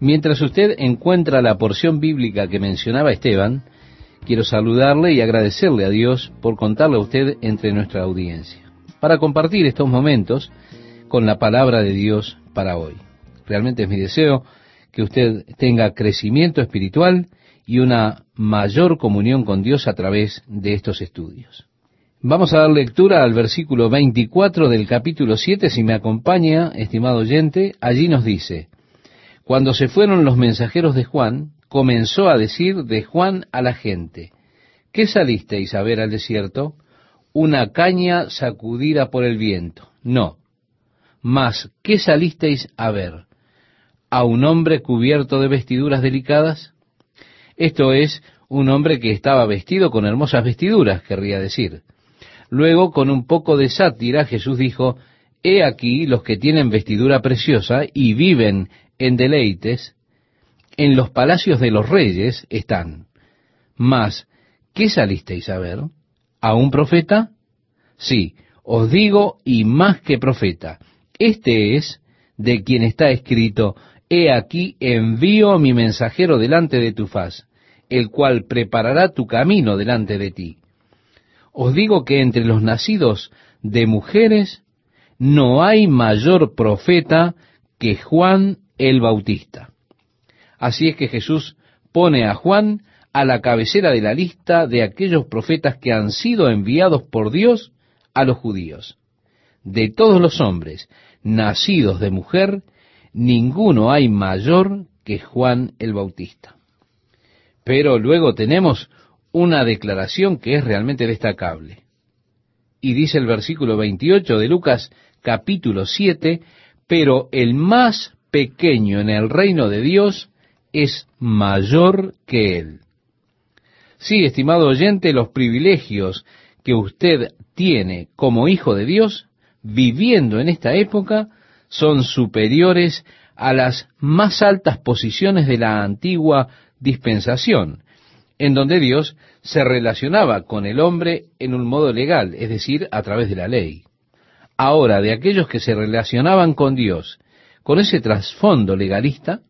Mientras usted encuentra la porción bíblica que mencionaba Esteban, quiero saludarle y agradecerle a Dios por contarle a usted entre nuestra audiencia, para compartir estos momentos con la palabra de Dios para hoy. Realmente es mi deseo que usted tenga crecimiento espiritual y una mayor comunión con Dios a través de estos estudios. Vamos a dar lectura al versículo 24 del capítulo 7, si me acompaña, estimado oyente, allí nos dice, Cuando se fueron los mensajeros de Juan, comenzó a decir de Juan a la gente, ¿qué salisteis a ver al desierto? ¿Una caña sacudida por el viento? No. Mas, ¿qué salisteis a ver? ¿A un hombre cubierto de vestiduras delicadas? Esto es, un hombre que estaba vestido con hermosas vestiduras, querría decir. Luego, con un poco de sátira, Jesús dijo, He aquí los que tienen vestidura preciosa y viven en deleites, en los palacios de los reyes están. Mas, ¿qué salisteis a ver? ¿A un profeta? Sí, os digo, y más que profeta. Este es de quien está escrito, He aquí envío mi mensajero delante de tu faz, el cual preparará tu camino delante de ti. Os digo que entre los nacidos de mujeres no hay mayor profeta que Juan el Bautista. Así es que Jesús pone a Juan a la cabecera de la lista de aquellos profetas que han sido enviados por Dios a los judíos. De todos los hombres nacidos de mujer, ninguno hay mayor que Juan el Bautista. Pero luego tenemos una declaración que es realmente destacable. Y dice el versículo 28 de Lucas capítulo 7, pero el más pequeño en el reino de Dios es mayor que él. Sí, estimado oyente, los privilegios que usted tiene como hijo de Dios, viviendo en esta época, son superiores a las más altas posiciones de la antigua dispensación, en donde Dios se relacionaba con el hombre en un modo legal, es decir, a través de la ley. Ahora, de aquellos que se relacionaban con Dios con ese trasfondo legalista,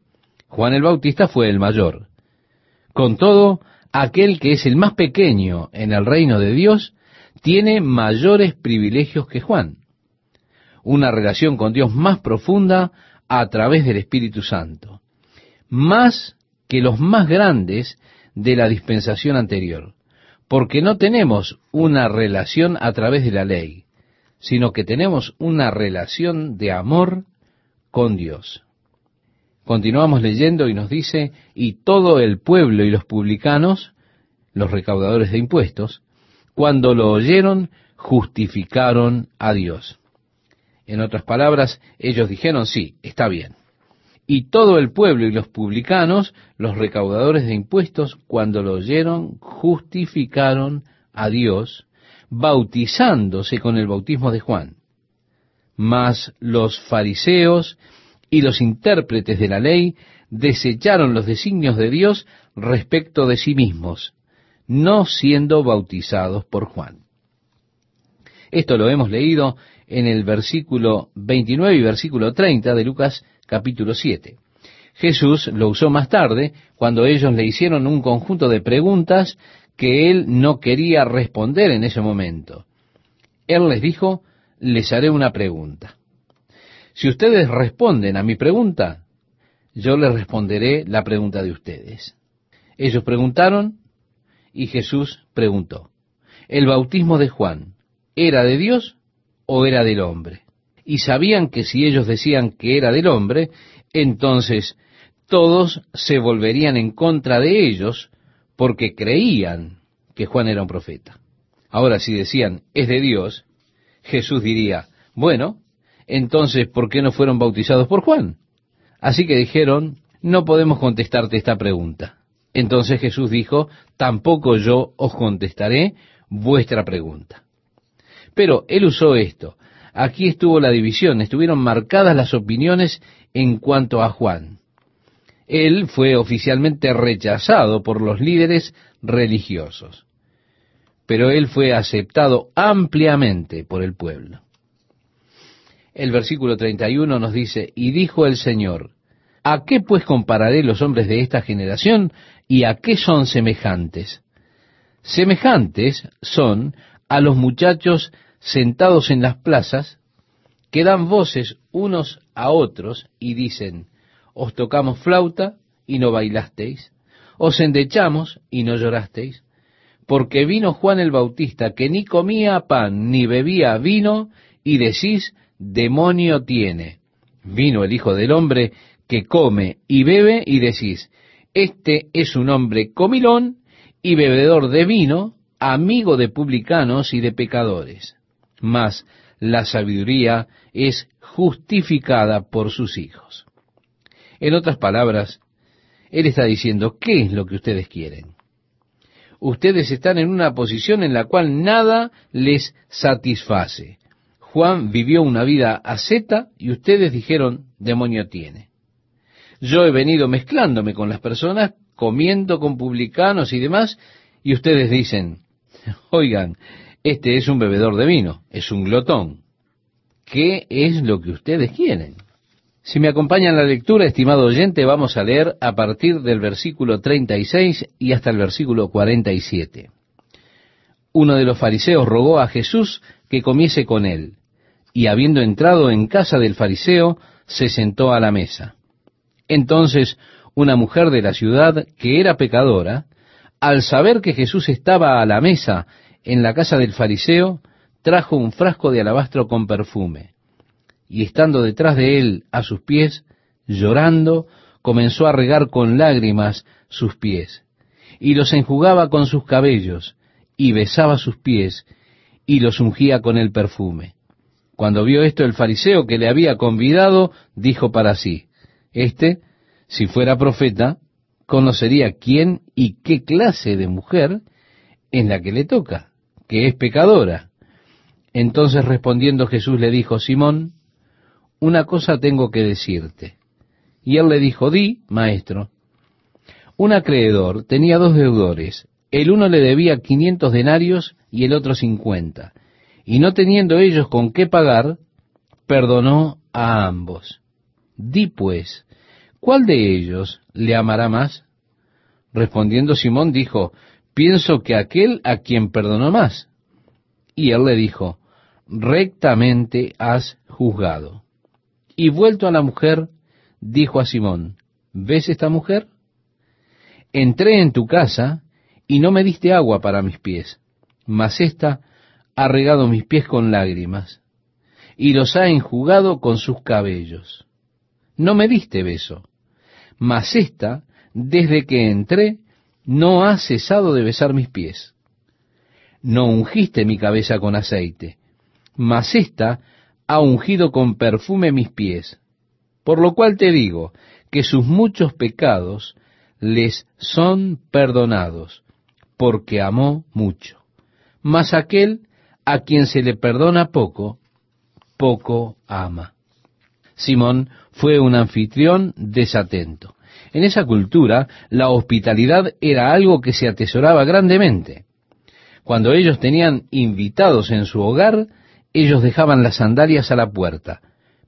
Juan el Bautista fue el mayor. Con todo, aquel que es el más pequeño en el reino de Dios tiene mayores privilegios que Juan. Una relación con Dios más profunda a través del Espíritu Santo. Más que los más grandes de la dispensación anterior, porque no tenemos una relación a través de la ley, sino que tenemos una relación de amor con Dios. Continuamos leyendo y nos dice, y todo el pueblo y los publicanos, los recaudadores de impuestos, cuando lo oyeron, justificaron a Dios. En otras palabras, ellos dijeron, sí, está bien. Y todo el pueblo y los publicanos, los recaudadores de impuestos, cuando lo oyeron, justificaron a Dios, bautizándose con el bautismo de Juan. Mas los fariseos y los intérpretes de la ley desecharon los designios de Dios respecto de sí mismos, no siendo bautizados por Juan. Esto lo hemos leído en el versículo 29 y versículo 30 de Lucas capítulo 7. Jesús lo usó más tarde cuando ellos le hicieron un conjunto de preguntas que él no quería responder en ese momento. Él les dijo, les haré una pregunta. Si ustedes responden a mi pregunta, yo les responderé la pregunta de ustedes. Ellos preguntaron y Jesús preguntó, ¿el bautismo de Juan era de Dios o era del hombre? y sabían que si ellos decían que era del hombre, entonces todos se volverían en contra de ellos porque creían que Juan era un profeta. Ahora, si decían es de Dios, Jesús diría, bueno, entonces, ¿por qué no fueron bautizados por Juan? Así que dijeron, no podemos contestarte esta pregunta. Entonces Jesús dijo, tampoco yo os contestaré vuestra pregunta. Pero él usó esto Aquí estuvo la división, estuvieron marcadas las opiniones en cuanto a Juan. Él fue oficialmente rechazado por los líderes religiosos, pero él fue aceptado ampliamente por el pueblo. El versículo 31 nos dice, y dijo el Señor, ¿A qué pues compararé los hombres de esta generación y a qué son semejantes? Semejantes son a los muchachos sentados en las plazas que dan voces unos a otros y dicen, os tocamos flauta y no bailasteis, os endechamos y no llorasteis, porque vino Juan el Bautista que ni comía pan ni bebía vino y decís, demonio tiene. Vino el Hijo del Hombre que come y bebe y decís, este es un hombre comilón y bebedor de vino, amigo de publicanos y de pecadores. Mas la sabiduría es justificada por sus hijos. En otras palabras, Él está diciendo, ¿qué es lo que ustedes quieren? Ustedes están en una posición en la cual nada les satisface. Juan vivió una vida asceta y ustedes dijeron, demonio tiene. Yo he venido mezclándome con las personas, comiendo con publicanos y demás, y ustedes dicen, oigan, este es un bebedor de vino, es un glotón. ¿Qué es lo que ustedes quieren? Si me acompañan la lectura, estimado oyente, vamos a leer a partir del versículo 36 y hasta el versículo 47. Uno de los fariseos rogó a Jesús que comiese con él, y habiendo entrado en casa del fariseo, se sentó a la mesa. Entonces una mujer de la ciudad, que era pecadora, al saber que Jesús estaba a la mesa en la casa del fariseo, trajo un frasco de alabastro con perfume, y estando detrás de él a sus pies, llorando, comenzó a regar con lágrimas sus pies, y los enjugaba con sus cabellos, y besaba sus pies, y los ungía con el perfume. Cuando vio esto el fariseo que le había convidado, dijo para sí, Este, si fuera profeta, conocería quién y qué clase de mujer en la que le toca, que es pecadora. Entonces respondiendo Jesús le dijo, Simón, una cosa tengo que decirte. Y él le dijo, di, maestro. Un acreedor tenía dos deudores. El uno le debía quinientos denarios y el otro cincuenta. Y no teniendo ellos con qué pagar, perdonó a ambos. Di pues, ¿cuál de ellos le amará más? Respondiendo Simón dijo, pienso que aquel a quien perdonó más. Y él le dijo, rectamente has juzgado. Y vuelto a la mujer, dijo a Simón, ¿ves esta mujer? Entré en tu casa y no me diste agua para mis pies, mas ésta ha regado mis pies con lágrimas y los ha enjugado con sus cabellos. No me diste beso, mas ésta, desde que entré, no ha cesado de besar mis pies. No ungiste mi cabeza con aceite, mas ésta ha ungido con perfume mis pies. Por lo cual te digo que sus muchos pecados les son perdonados, porque amó mucho. Mas aquel a quien se le perdona poco, poco ama. Simón fue un anfitrión desatento. En esa cultura, la hospitalidad era algo que se atesoraba grandemente. Cuando ellos tenían invitados en su hogar, ellos dejaban las sandalias a la puerta,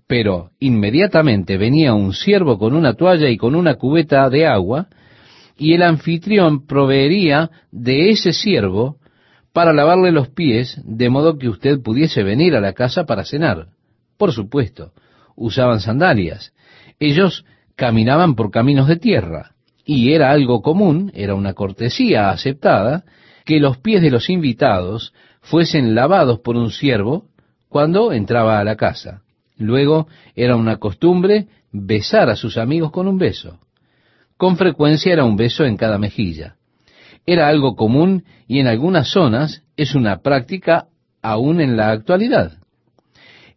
pero inmediatamente venía un siervo con una toalla y con una cubeta de agua, y el anfitrión proveería de ese siervo para lavarle los pies, de modo que usted pudiese venir a la casa para cenar. Por supuesto, usaban sandalias. Ellos caminaban por caminos de tierra, y era algo común, era una cortesía aceptada, que los pies de los invitados fuesen lavados por un siervo cuando entraba a la casa. Luego era una costumbre besar a sus amigos con un beso. Con frecuencia era un beso en cada mejilla. Era algo común y en algunas zonas es una práctica aún en la actualidad.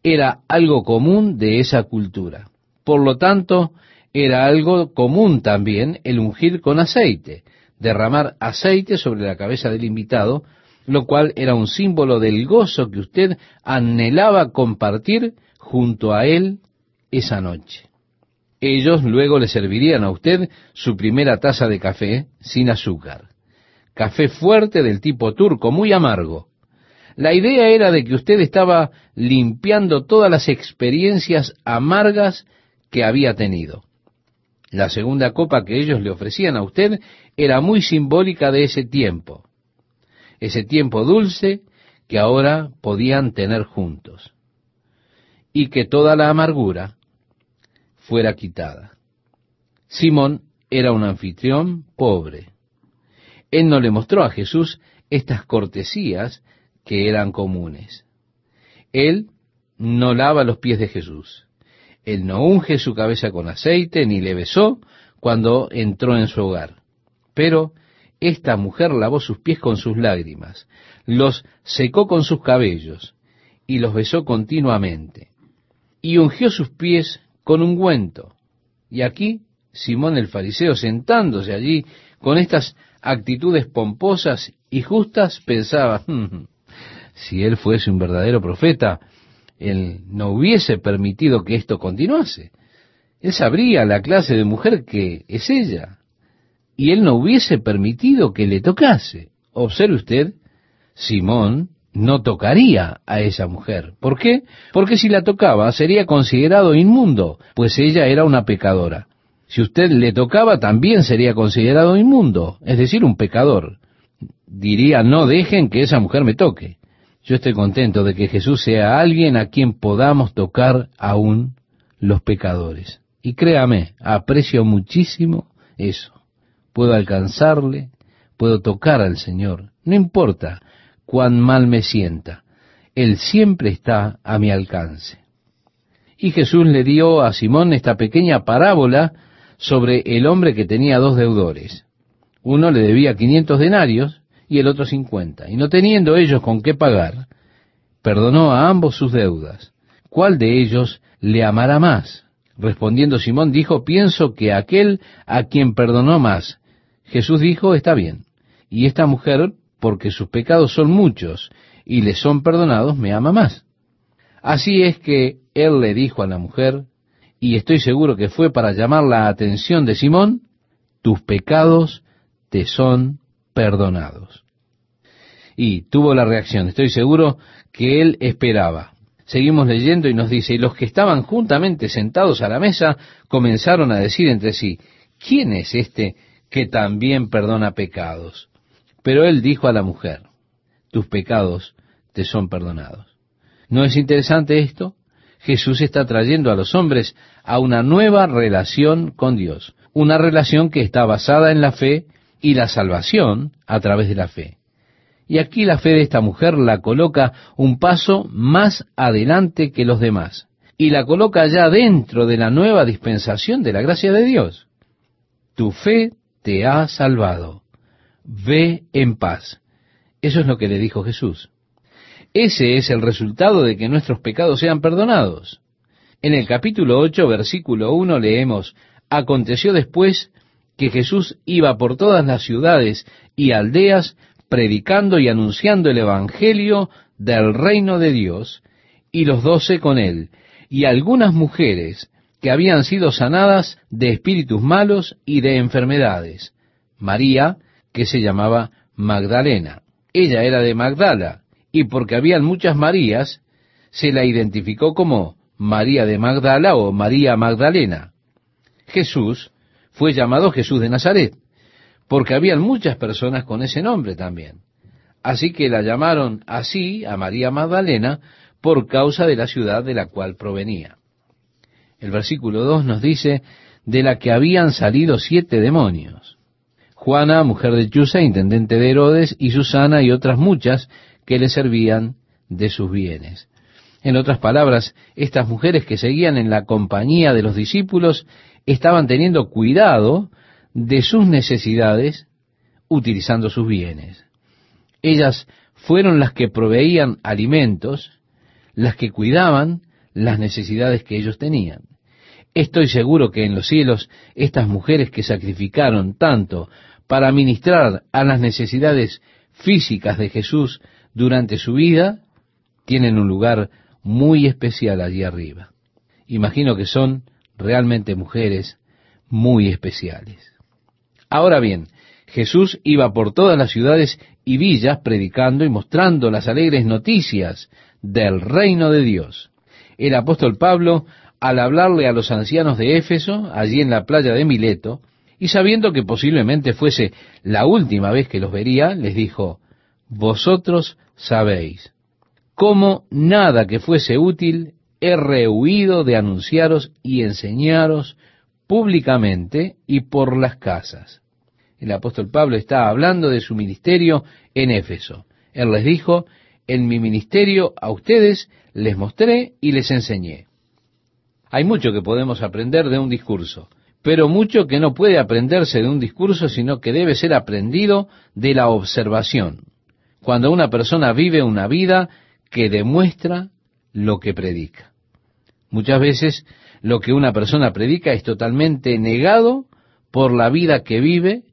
Era algo común de esa cultura. Por lo tanto, era algo común también el ungir con aceite, derramar aceite sobre la cabeza del invitado, lo cual era un símbolo del gozo que usted anhelaba compartir junto a él esa noche. Ellos luego le servirían a usted su primera taza de café sin azúcar. Café fuerte del tipo turco, muy amargo. La idea era de que usted estaba limpiando todas las experiencias amargas que había tenido. La segunda copa que ellos le ofrecían a usted era muy simbólica de ese tiempo, ese tiempo dulce que ahora podían tener juntos, y que toda la amargura fuera quitada. Simón era un anfitrión pobre. Él no le mostró a Jesús estas cortesías que eran comunes. Él no lava los pies de Jesús. Él no unge su cabeza con aceite ni le besó cuando entró en su hogar. Pero esta mujer lavó sus pies con sus lágrimas, los secó con sus cabellos y los besó continuamente. Y ungió sus pies con ungüento. Y aquí Simón el fariseo sentándose allí con estas actitudes pomposas y justas pensaba, hmm, si él fuese un verdadero profeta, él no hubiese permitido que esto continuase. Él sabría la clase de mujer que es ella. Y él no hubiese permitido que le tocase. Observe usted, Simón no tocaría a esa mujer. ¿Por qué? Porque si la tocaba sería considerado inmundo, pues ella era una pecadora. Si usted le tocaba también sería considerado inmundo, es decir, un pecador. Diría, no dejen que esa mujer me toque. Yo estoy contento de que Jesús sea alguien a quien podamos tocar aún los pecadores. Y créame, aprecio muchísimo eso. Puedo alcanzarle, puedo tocar al Señor, no importa cuán mal me sienta, Él siempre está a mi alcance. Y Jesús le dio a Simón esta pequeña parábola sobre el hombre que tenía dos deudores. Uno le debía quinientos denarios y el otro cincuenta. Y no teniendo ellos con qué pagar, perdonó a ambos sus deudas. ¿Cuál de ellos le amará más? Respondiendo Simón dijo, pienso que aquel a quien perdonó más. Jesús dijo, está bien. Y esta mujer, porque sus pecados son muchos y le son perdonados, me ama más. Así es que él le dijo a la mujer, y estoy seguro que fue para llamar la atención de Simón, tus pecados te son perdonados. Y tuvo la reacción, estoy seguro que él esperaba. Seguimos leyendo y nos dice, y los que estaban juntamente sentados a la mesa comenzaron a decir entre sí, ¿quién es este que también perdona pecados? Pero él dijo a la mujer, tus pecados te son perdonados. ¿No es interesante esto? Jesús está trayendo a los hombres a una nueva relación con Dios, una relación que está basada en la fe y la salvación a través de la fe. Y aquí la fe de esta mujer la coloca un paso más adelante que los demás, y la coloca ya dentro de la nueva dispensación de la gracia de Dios. Tu fe te ha salvado. Ve en paz. Eso es lo que le dijo Jesús. Ese es el resultado de que nuestros pecados sean perdonados. En el capítulo 8, versículo 1 leemos, Aconteció después que Jesús iba por todas las ciudades y aldeas predicando y anunciando el Evangelio del reino de Dios, y los doce con él, y algunas mujeres que habían sido sanadas de espíritus malos y de enfermedades. María, que se llamaba Magdalena. Ella era de Magdala, y porque habían muchas Marías, se la identificó como María de Magdala o María Magdalena. Jesús fue llamado Jesús de Nazaret, porque habían muchas personas con ese nombre también. Así que la llamaron así a María Magdalena por causa de la ciudad de la cual provenía. El versículo 2 nos dice, de la que habían salido siete demonios. Juana, mujer de Chusa, intendente de Herodes, y Susana y otras muchas que le servían de sus bienes. En otras palabras, estas mujeres que seguían en la compañía de los discípulos estaban teniendo cuidado de sus necesidades utilizando sus bienes. Ellas fueron las que proveían alimentos, las que cuidaban las necesidades que ellos tenían. Estoy seguro que en los cielos estas mujeres que sacrificaron tanto para ministrar a las necesidades físicas de Jesús durante su vida, tienen un lugar muy especial allí arriba. Imagino que son realmente mujeres muy especiales. Ahora bien, Jesús iba por todas las ciudades y villas predicando y mostrando las alegres noticias del reino de Dios. El apóstol Pablo al hablarle a los ancianos de Éfeso, allí en la playa de Mileto, y sabiendo que posiblemente fuese la última vez que los vería, les dijo, Vosotros sabéis cómo nada que fuese útil he rehuido de anunciaros y enseñaros públicamente y por las casas. El apóstol Pablo está hablando de su ministerio en Éfeso. Él les dijo, en mi ministerio a ustedes les mostré y les enseñé. Hay mucho que podemos aprender de un discurso, pero mucho que no puede aprenderse de un discurso, sino que debe ser aprendido de la observación. Cuando una persona vive una vida que demuestra lo que predica. Muchas veces lo que una persona predica es totalmente negado por la vida que vive,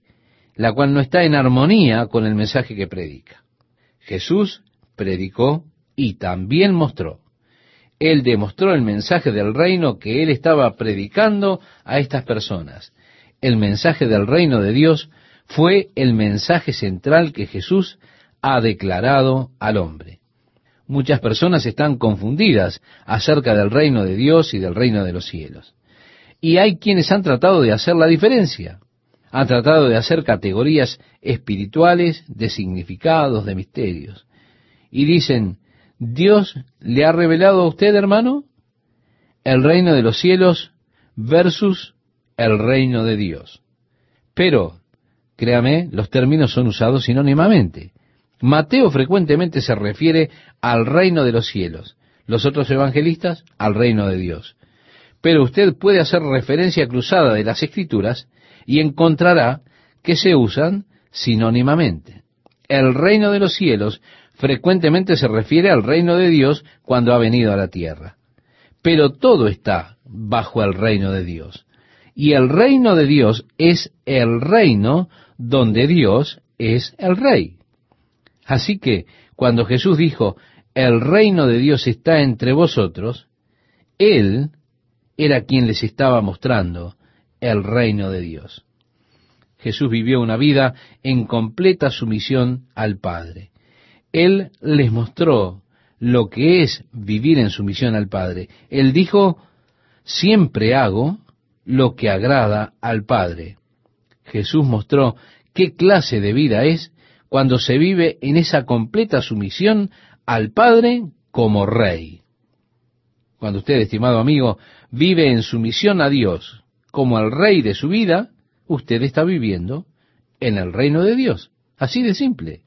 la cual no está en armonía con el mensaje que predica. Jesús predicó y también mostró. Él demostró el mensaje del reino que él estaba predicando a estas personas. El mensaje del reino de Dios fue el mensaje central que Jesús ha declarado al hombre. Muchas personas están confundidas acerca del reino de Dios y del reino de los cielos. Y hay quienes han tratado de hacer la diferencia. Han tratado de hacer categorías espirituales de significados, de misterios. Y dicen, Dios le ha revelado a usted, hermano, el reino de los cielos versus el reino de Dios. Pero, créame, los términos son usados sinónimamente. Mateo frecuentemente se refiere al reino de los cielos, los otros evangelistas al reino de Dios. Pero usted puede hacer referencia cruzada de las escrituras y encontrará que se usan sinónimamente. El reino de los cielos frecuentemente se refiere al reino de Dios cuando ha venido a la tierra. Pero todo está bajo el reino de Dios. Y el reino de Dios es el reino donde Dios es el rey. Así que cuando Jesús dijo, el reino de Dios está entre vosotros, Él era quien les estaba mostrando el reino de Dios. Jesús vivió una vida en completa sumisión al Padre. Él les mostró lo que es vivir en sumisión al Padre. Él dijo, siempre hago lo que agrada al Padre. Jesús mostró qué clase de vida es cuando se vive en esa completa sumisión al Padre como Rey. Cuando usted, estimado amigo, vive en sumisión a Dios como el Rey de su vida, usted está viviendo en el reino de Dios. Así de simple.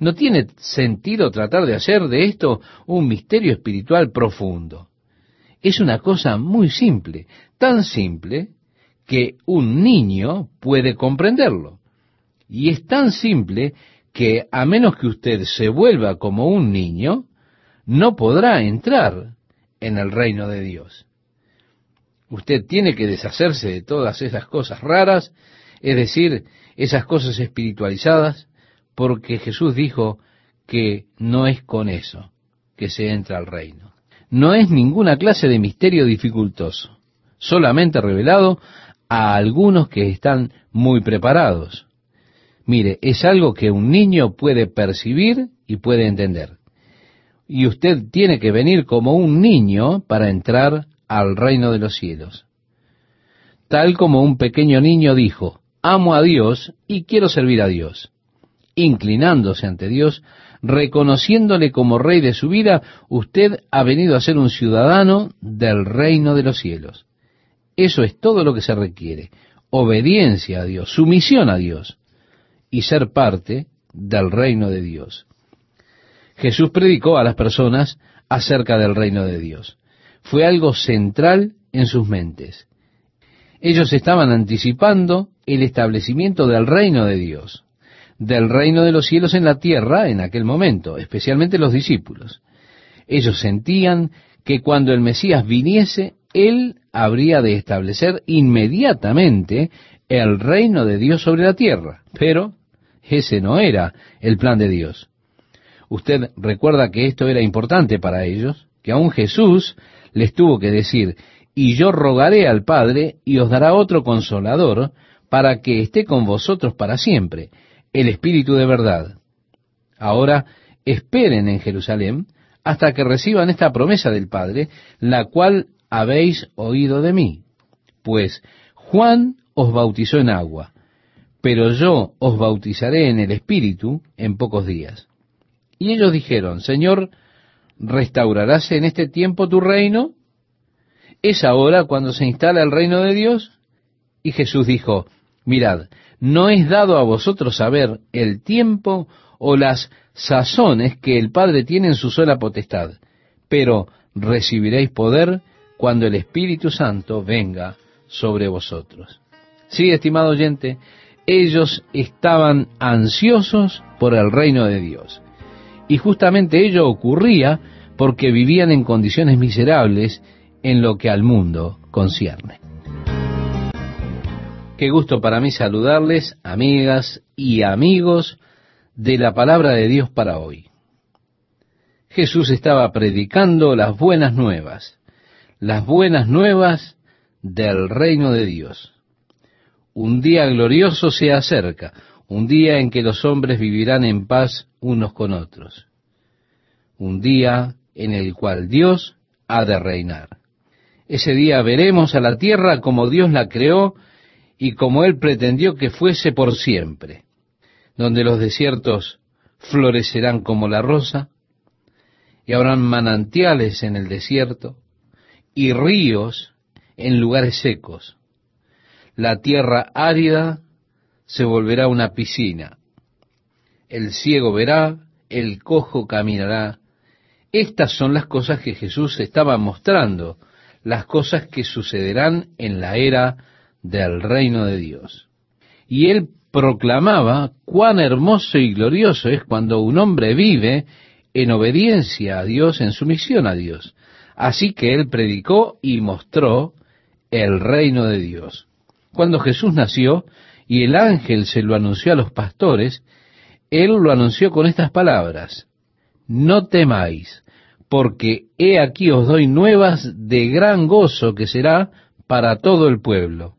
No tiene sentido tratar de hacer de esto un misterio espiritual profundo. Es una cosa muy simple, tan simple que un niño puede comprenderlo. Y es tan simple que a menos que usted se vuelva como un niño, no podrá entrar en el reino de Dios. Usted tiene que deshacerse de todas esas cosas raras, es decir, esas cosas espiritualizadas, porque Jesús dijo que no es con eso que se entra al reino. No es ninguna clase de misterio dificultoso, solamente revelado a algunos que están muy preparados. Mire, es algo que un niño puede percibir y puede entender. Y usted tiene que venir como un niño para entrar al reino de los cielos. Tal como un pequeño niño dijo, amo a Dios y quiero servir a Dios inclinándose ante Dios, reconociéndole como rey de su vida, usted ha venido a ser un ciudadano del reino de los cielos. Eso es todo lo que se requiere. Obediencia a Dios, sumisión a Dios y ser parte del reino de Dios. Jesús predicó a las personas acerca del reino de Dios. Fue algo central en sus mentes. Ellos estaban anticipando el establecimiento del reino de Dios del reino de los cielos en la tierra en aquel momento, especialmente los discípulos. Ellos sentían que cuando el Mesías viniese, él habría de establecer inmediatamente el reino de Dios sobre la tierra. Pero ese no era el plan de Dios. Usted recuerda que esto era importante para ellos, que aún Jesús les tuvo que decir, y yo rogaré al Padre y os dará otro consolador para que esté con vosotros para siempre el Espíritu de verdad. Ahora esperen en Jerusalén hasta que reciban esta promesa del Padre, la cual habéis oído de mí. Pues Juan os bautizó en agua, pero yo os bautizaré en el Espíritu en pocos días. Y ellos dijeron, Señor, ¿restaurarás en este tiempo tu reino? ¿Es ahora cuando se instala el reino de Dios? Y Jesús dijo, mirad, no es dado a vosotros saber el tiempo o las sazones que el Padre tiene en su sola potestad, pero recibiréis poder cuando el Espíritu Santo venga sobre vosotros. Sí, estimado oyente, ellos estaban ansiosos por el reino de Dios. Y justamente ello ocurría porque vivían en condiciones miserables en lo que al mundo concierne. Qué gusto para mí saludarles, amigas y amigos de la palabra de Dios para hoy. Jesús estaba predicando las buenas nuevas, las buenas nuevas del reino de Dios. Un día glorioso se acerca, un día en que los hombres vivirán en paz unos con otros. Un día en el cual Dios ha de reinar. Ese día veremos a la tierra como Dios la creó y como Él pretendió que fuese por siempre, donde los desiertos florecerán como la rosa, y habrán manantiales en el desierto, y ríos en lugares secos la tierra árida se volverá una piscina. El ciego verá, el cojo caminará. Estas son las cosas que Jesús estaba mostrando, las cosas que sucederán en la era del reino de Dios. Y él proclamaba cuán hermoso y glorioso es cuando un hombre vive en obediencia a Dios, en sumisión a Dios. Así que él predicó y mostró el reino de Dios. Cuando Jesús nació y el ángel se lo anunció a los pastores, él lo anunció con estas palabras, no temáis, porque he aquí os doy nuevas de gran gozo que será para todo el pueblo.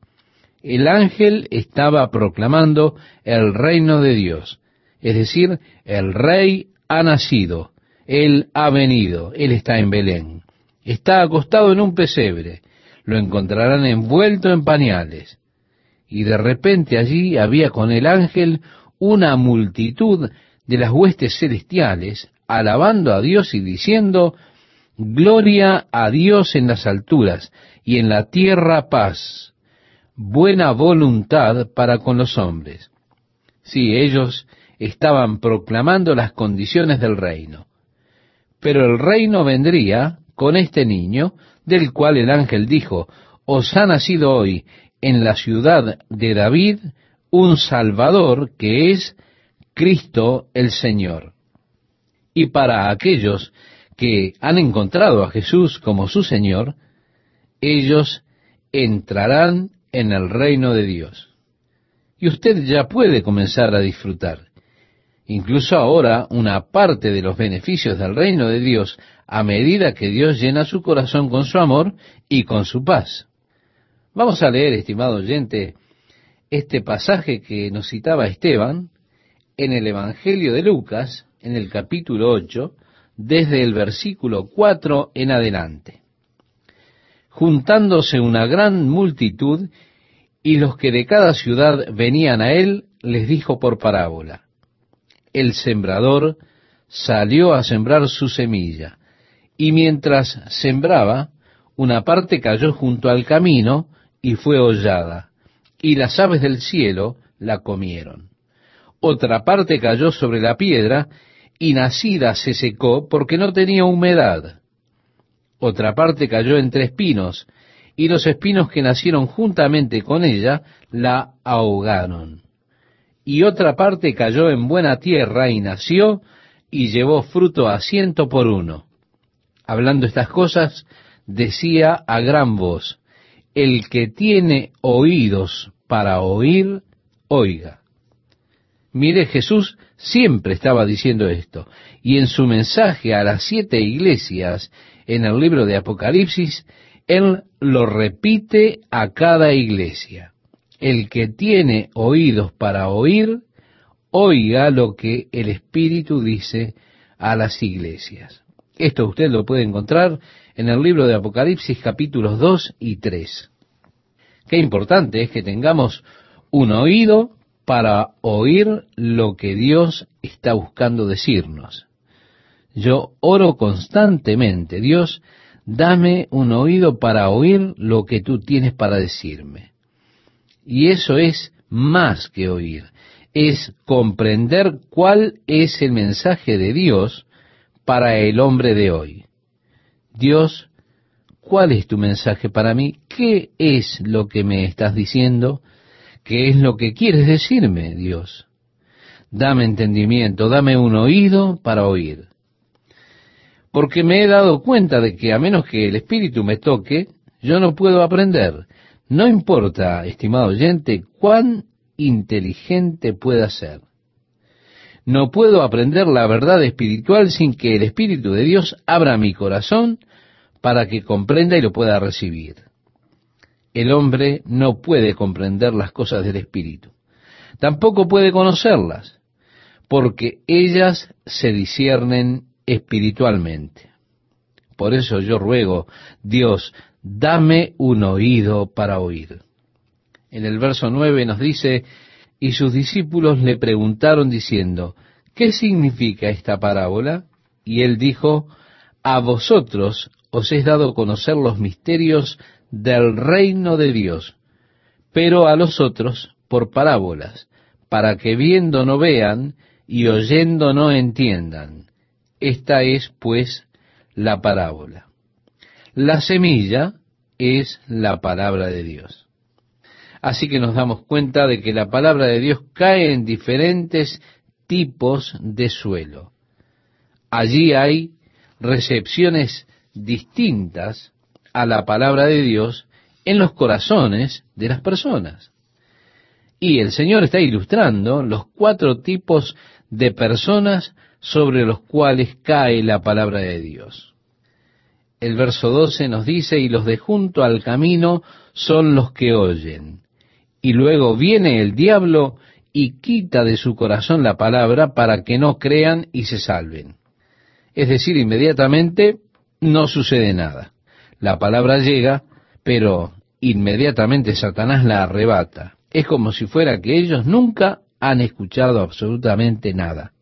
El ángel estaba proclamando el reino de Dios, es decir, el rey ha nacido, él ha venido, él está en Belén, está acostado en un pesebre, lo encontrarán envuelto en pañales. Y de repente allí había con el ángel una multitud de las huestes celestiales, alabando a Dios y diciendo, Gloria a Dios en las alturas y en la tierra paz, buena voluntad para con los hombres. Sí, ellos estaban proclamando las condiciones del reino. Pero el reino vendría con este niño, del cual el ángel dijo, os ha nacido hoy en la ciudad de David un Salvador que es Cristo el Señor. Y para aquellos que han encontrado a Jesús como su Señor, ellos entrarán en el reino de Dios. Y usted ya puede comenzar a disfrutar. Incluso ahora una parte de los beneficios del reino de Dios a medida que Dios llena su corazón con su amor y con su paz. Vamos a leer, estimado oyente, este pasaje que nos citaba Esteban en el Evangelio de Lucas, en el capítulo 8, desde el versículo 4 en adelante. Juntándose una gran multitud, y los que de cada ciudad venían a él, les dijo por parábola, el sembrador salió a sembrar su semilla, y mientras sembraba, una parte cayó junto al camino, y fue hollada, y las aves del cielo la comieron. Otra parte cayó sobre la piedra, y nacida se secó porque no tenía humedad. Otra parte cayó entre espinos, y los espinos que nacieron juntamente con ella la ahogaron. Y otra parte cayó en buena tierra y nació y llevó fruto a ciento por uno. Hablando estas cosas, decía a gran voz, el que tiene oídos para oír, oiga. Mire, Jesús siempre estaba diciendo esto, y en su mensaje a las siete iglesias en el libro de Apocalipsis, Él lo repite a cada iglesia. El que tiene oídos para oír, oiga lo que el Espíritu dice a las iglesias. Esto usted lo puede encontrar en el libro de Apocalipsis capítulos 2 y 3. Qué importante es que tengamos un oído para oír lo que Dios está buscando decirnos. Yo oro constantemente, Dios, dame un oído para oír lo que tú tienes para decirme. Y eso es más que oír, es comprender cuál es el mensaje de Dios para el hombre de hoy. Dios, ¿cuál es tu mensaje para mí? ¿Qué es lo que me estás diciendo? ¿Qué es lo que quieres decirme, Dios? Dame entendimiento, dame un oído para oír. Porque me he dado cuenta de que a menos que el Espíritu me toque, yo no puedo aprender. No importa, estimado oyente, cuán inteligente pueda ser. No puedo aprender la verdad espiritual sin que el Espíritu de Dios abra mi corazón para que comprenda y lo pueda recibir. El hombre no puede comprender las cosas del Espíritu. Tampoco puede conocerlas, porque ellas se disciernen espiritualmente. Por eso yo ruego, Dios, dame un oído para oír. En el verso 9 nos dice, y sus discípulos le preguntaron diciendo, ¿qué significa esta parábola? Y él dijo, a vosotros os es dado conocer los misterios del reino de Dios, pero a los otros por parábolas, para que viendo no vean y oyendo no entiendan. Esta es, pues, la parábola. La semilla es la palabra de Dios. Así que nos damos cuenta de que la palabra de Dios cae en diferentes tipos de suelo. Allí hay recepciones distintas a la palabra de Dios en los corazones de las personas. Y el Señor está ilustrando los cuatro tipos de personas sobre los cuales cae la palabra de Dios. El verso 12 nos dice, y los de junto al camino son los que oyen. Y luego viene el diablo y quita de su corazón la palabra para que no crean y se salven. Es decir, inmediatamente no sucede nada. La palabra llega, pero inmediatamente Satanás la arrebata. Es como si fuera que ellos nunca han escuchado absolutamente nada.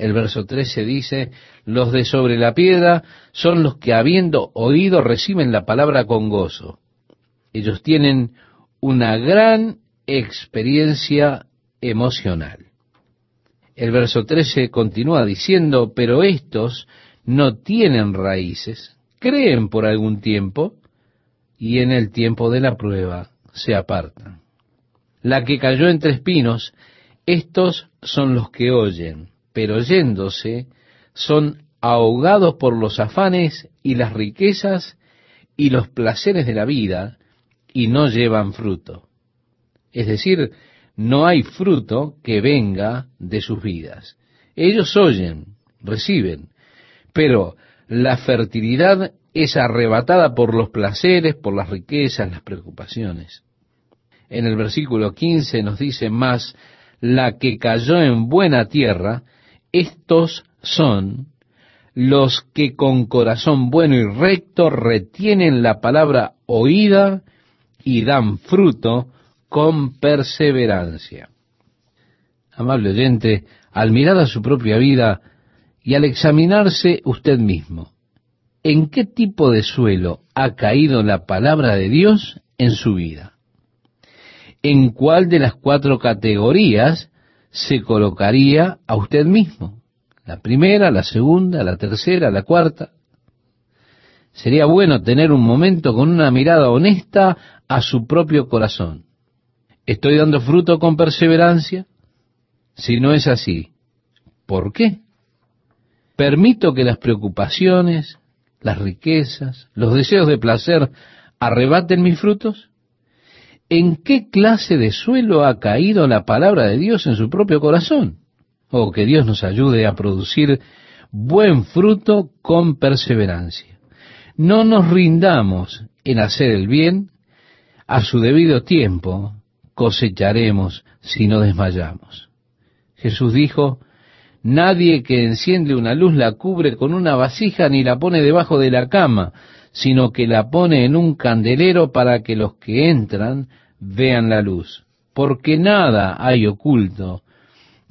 El verso 13 dice, los de sobre la piedra son los que habiendo oído reciben la palabra con gozo. Ellos tienen una gran experiencia emocional. El verso 13 continúa diciendo, pero estos no tienen raíces, creen por algún tiempo y en el tiempo de la prueba se apartan. La que cayó entre espinos, estos son los que oyen, pero oyéndose son ahogados por los afanes y las riquezas y los placeres de la vida y no llevan fruto. Es decir, no hay fruto que venga de sus vidas. Ellos oyen, reciben, pero la fertilidad es arrebatada por los placeres, por las riquezas, las preocupaciones. En el versículo 15 nos dice más, la que cayó en buena tierra, estos son los que con corazón bueno y recto retienen la palabra oída y dan fruto con perseverancia. Amable oyente, al mirar a su propia vida, y al examinarse usted mismo, ¿en qué tipo de suelo ha caído la palabra de Dios en su vida? ¿En cuál de las cuatro categorías se colocaría a usted mismo? ¿La primera, la segunda, la tercera, la cuarta? Sería bueno tener un momento con una mirada honesta a su propio corazón. ¿Estoy dando fruto con perseverancia? Si no es así, ¿por qué? ¿Permito que las preocupaciones, las riquezas, los deseos de placer arrebaten mis frutos? ¿En qué clase de suelo ha caído la palabra de Dios en su propio corazón? Oh, que Dios nos ayude a producir buen fruto con perseverancia. No nos rindamos en hacer el bien, a su debido tiempo cosecharemos si no desmayamos. Jesús dijo, Nadie que enciende una luz la cubre con una vasija ni la pone debajo de la cama, sino que la pone en un candelero para que los que entran vean la luz. Porque nada hay oculto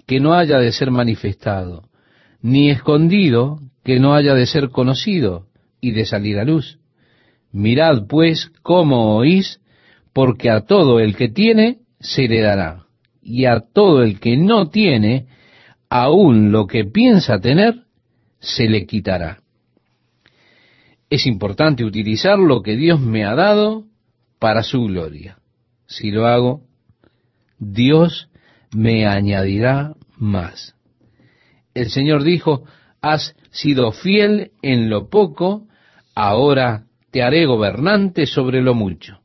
que no haya de ser manifestado, ni escondido que no haya de ser conocido y de salir a luz. Mirad pues cómo oís, porque a todo el que tiene se le dará, y a todo el que no tiene, aún lo que piensa tener, se le quitará. Es importante utilizar lo que Dios me ha dado para su gloria. Si lo hago, Dios me añadirá más. El Señor dijo, has sido fiel en lo poco, ahora te haré gobernante sobre lo mucho.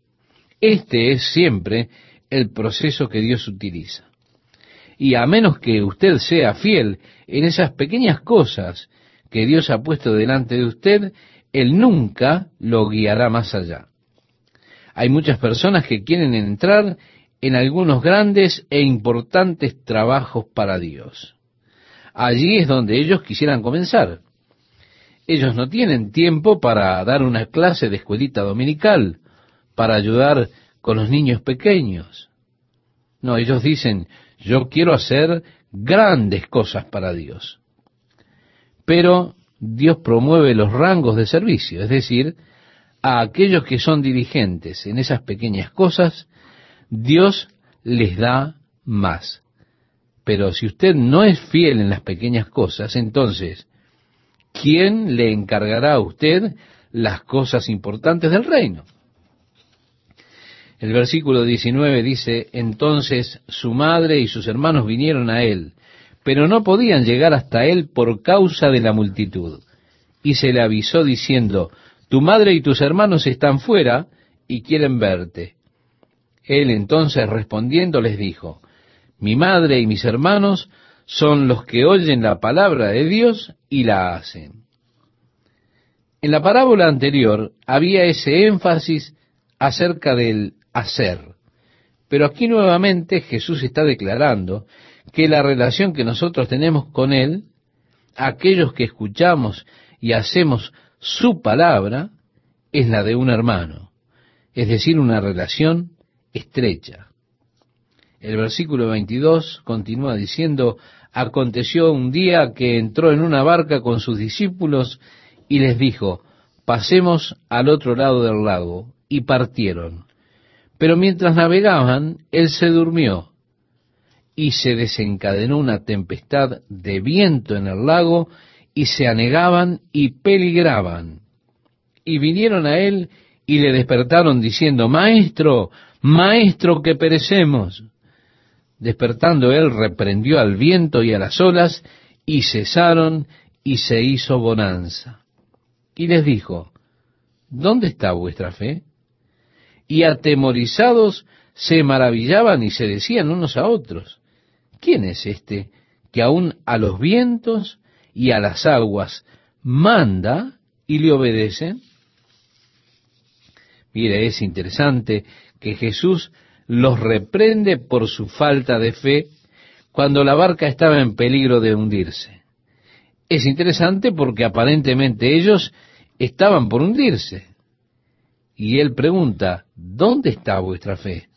Este es siempre el proceso que Dios utiliza. Y a menos que usted sea fiel en esas pequeñas cosas que Dios ha puesto delante de usted, Él nunca lo guiará más allá. Hay muchas personas que quieren entrar en algunos grandes e importantes trabajos para Dios. Allí es donde ellos quisieran comenzar. Ellos no tienen tiempo para dar una clase de escuelita dominical, para ayudar con los niños pequeños. No, ellos dicen, yo quiero hacer grandes cosas para Dios. Pero Dios promueve los rangos de servicio, es decir, a aquellos que son dirigentes en esas pequeñas cosas, Dios les da más. Pero si usted no es fiel en las pequeñas cosas, entonces, ¿quién le encargará a usted las cosas importantes del reino? El versículo 19 dice, entonces su madre y sus hermanos vinieron a él, pero no podían llegar hasta él por causa de la multitud. Y se le avisó diciendo, tu madre y tus hermanos están fuera y quieren verte. Él entonces respondiendo les dijo, mi madre y mis hermanos son los que oyen la palabra de Dios y la hacen. En la parábola anterior había ese énfasis acerca del hacer. Pero aquí nuevamente Jesús está declarando que la relación que nosotros tenemos con Él, aquellos que escuchamos y hacemos su palabra, es la de un hermano, es decir, una relación estrecha. El versículo 22 continúa diciendo, aconteció un día que entró en una barca con sus discípulos y les dijo, pasemos al otro lado del lago, y partieron. Pero mientras navegaban, él se durmió y se desencadenó una tempestad de viento en el lago y se anegaban y peligraban. Y vinieron a él y le despertaron diciendo, Maestro, Maestro, que perecemos. Despertando él, reprendió al viento y a las olas, y cesaron, y se hizo bonanza. Y les dijo, ¿dónde está vuestra fe? y atemorizados se maravillaban y se decían unos a otros, ¿quién es este que aún a los vientos y a las aguas manda y le obedecen? Mire, es interesante que Jesús los reprende por su falta de fe cuando la barca estaba en peligro de hundirse. Es interesante porque aparentemente ellos estaban por hundirse. Y él pregunta, ¿dónde está vuestra fe?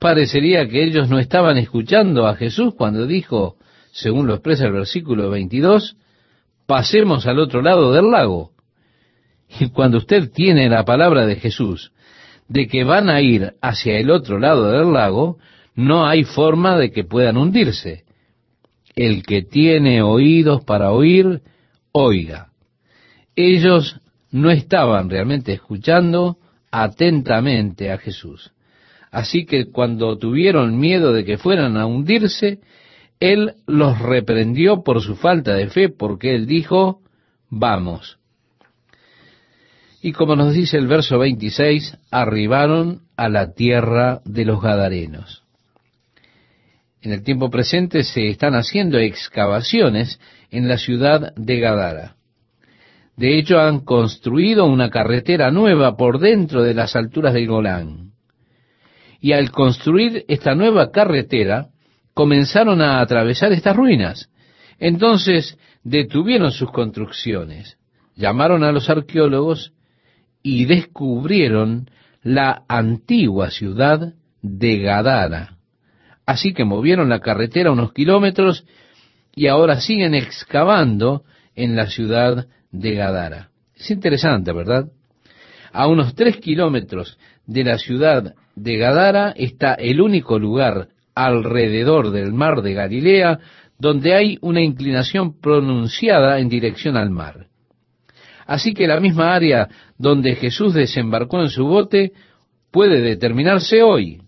Parecería que ellos no estaban escuchando a Jesús cuando dijo, según lo expresa el versículo 22, pasemos al otro lado del lago. Y cuando usted tiene la palabra de Jesús de que van a ir hacia el otro lado del lago, no hay forma de que puedan hundirse. El que tiene oídos para oír, oiga. Ellos no estaban realmente escuchando atentamente a Jesús. Así que cuando tuvieron miedo de que fueran a hundirse, Él los reprendió por su falta de fe, porque Él dijo, vamos. Y como nos dice el verso 26, arribaron a la tierra de los Gadarenos. En el tiempo presente se están haciendo excavaciones en la ciudad de Gadara. De hecho, han construido una carretera nueva por dentro de las alturas del Golán. Y al construir esta nueva carretera, comenzaron a atravesar estas ruinas. Entonces detuvieron sus construcciones, llamaron a los arqueólogos y descubrieron la antigua ciudad de Gadara. Así que movieron la carretera unos kilómetros y ahora siguen excavando en la ciudad de Gadara. Es interesante, ¿verdad? A unos tres kilómetros de la ciudad de Gadara está el único lugar alrededor del mar de Galilea donde hay una inclinación pronunciada en dirección al mar. Así que la misma área donde Jesús desembarcó en su bote puede determinarse hoy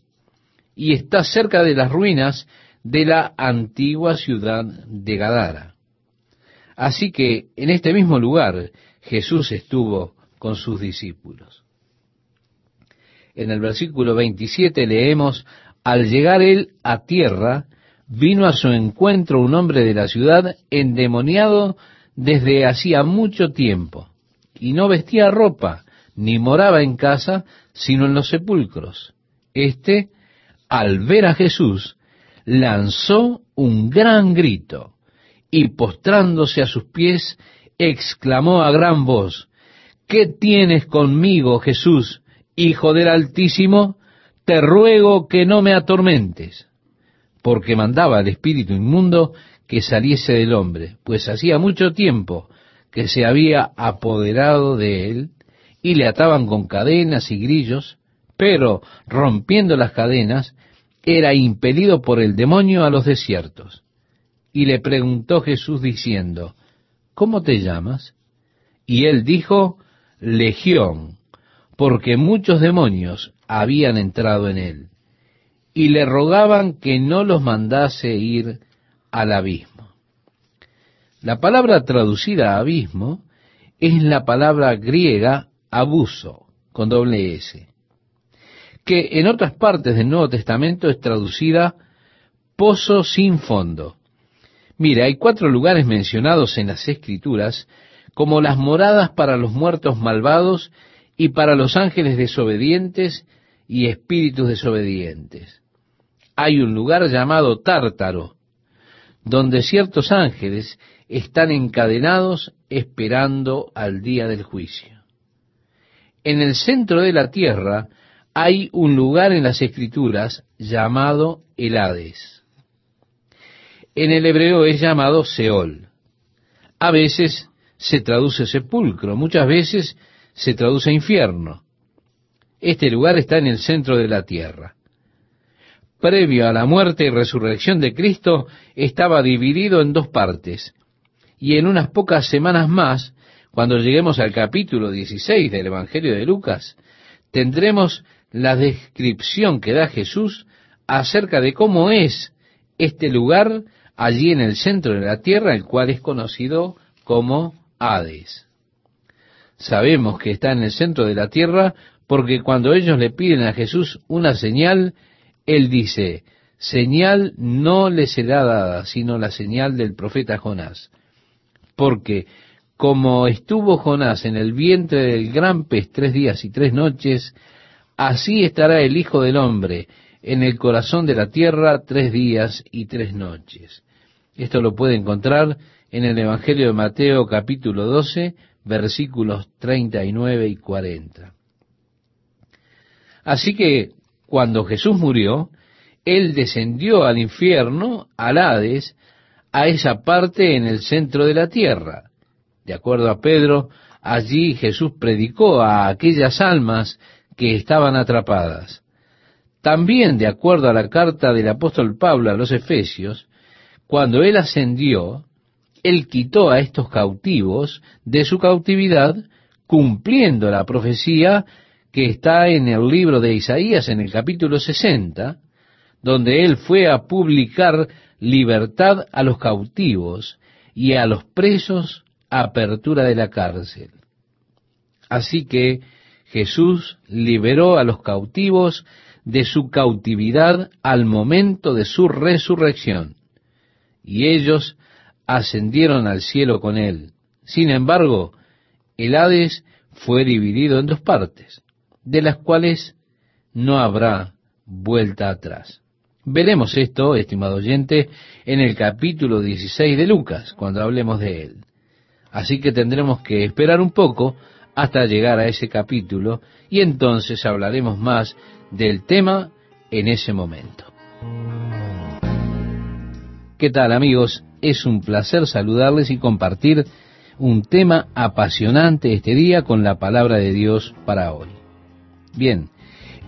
y está cerca de las ruinas de la antigua ciudad de Gadara. Así que en este mismo lugar Jesús estuvo con sus discípulos. En el versículo 27 leemos, al llegar él a tierra, vino a su encuentro un hombre de la ciudad endemoniado desde hacía mucho tiempo, y no vestía ropa, ni moraba en casa, sino en los sepulcros. Este, al ver a Jesús, lanzó un gran grito, y postrándose a sus pies, exclamó a gran voz, ¿Qué tienes conmigo, Jesús, Hijo del Altísimo? Te ruego que no me atormentes, porque mandaba al espíritu inmundo que saliese del hombre, pues hacía mucho tiempo que se había apoderado de él, y le ataban con cadenas y grillos, pero rompiendo las cadenas, era impelido por el demonio a los desiertos. Y le preguntó Jesús diciendo, ¿Cómo te llamas? Y él dijo, Legión, porque muchos demonios habían entrado en él, y le rogaban que no los mandase ir al abismo. La palabra traducida abismo es la palabra griega abuso, con doble S, que en otras partes del Nuevo Testamento es traducida pozo sin fondo. Mira, hay cuatro lugares mencionados en las Escrituras como las moradas para los muertos malvados y para los ángeles desobedientes y espíritus desobedientes. Hay un lugar llamado Tártaro, donde ciertos ángeles están encadenados esperando al día del juicio. En el centro de la tierra hay un lugar en las escrituras llamado el Hades. En el hebreo es llamado Seol. A veces se traduce sepulcro, muchas veces se traduce infierno. Este lugar está en el centro de la tierra. Previo a la muerte y resurrección de Cristo, estaba dividido en dos partes. Y en unas pocas semanas más, cuando lleguemos al capítulo 16 del Evangelio de Lucas, tendremos la descripción que da Jesús acerca de cómo es este lugar allí en el centro de la tierra, el cual es conocido como Hades. Sabemos que está en el centro de la tierra porque cuando ellos le piden a Jesús una señal, Él dice, señal no le será dada, sino la señal del profeta Jonás. Porque como estuvo Jonás en el vientre del gran pez tres días y tres noches, así estará el Hijo del Hombre en el corazón de la tierra tres días y tres noches. Esto lo puede encontrar en el Evangelio de Mateo capítulo 12, versículos 39 y 40. Así que cuando Jesús murió, Él descendió al infierno, al Hades, a esa parte en el centro de la tierra. De acuerdo a Pedro, allí Jesús predicó a aquellas almas que estaban atrapadas. También, de acuerdo a la carta del apóstol Pablo a los Efesios, cuando Él ascendió, él quitó a estos cautivos de su cautividad, cumpliendo la profecía que está en el libro de Isaías en el capítulo 60, donde Él fue a publicar libertad a los cautivos y a los presos apertura de la cárcel. Así que Jesús liberó a los cautivos de su cautividad al momento de su resurrección, y ellos ascendieron al cielo con él. Sin embargo, el Hades fue dividido en dos partes, de las cuales no habrá vuelta atrás. Veremos esto, estimado oyente, en el capítulo 16 de Lucas, cuando hablemos de él. Así que tendremos que esperar un poco hasta llegar a ese capítulo y entonces hablaremos más del tema en ese momento. ¿Qué tal amigos? Es un placer saludarles y compartir un tema apasionante este día con la palabra de Dios para hoy. Bien,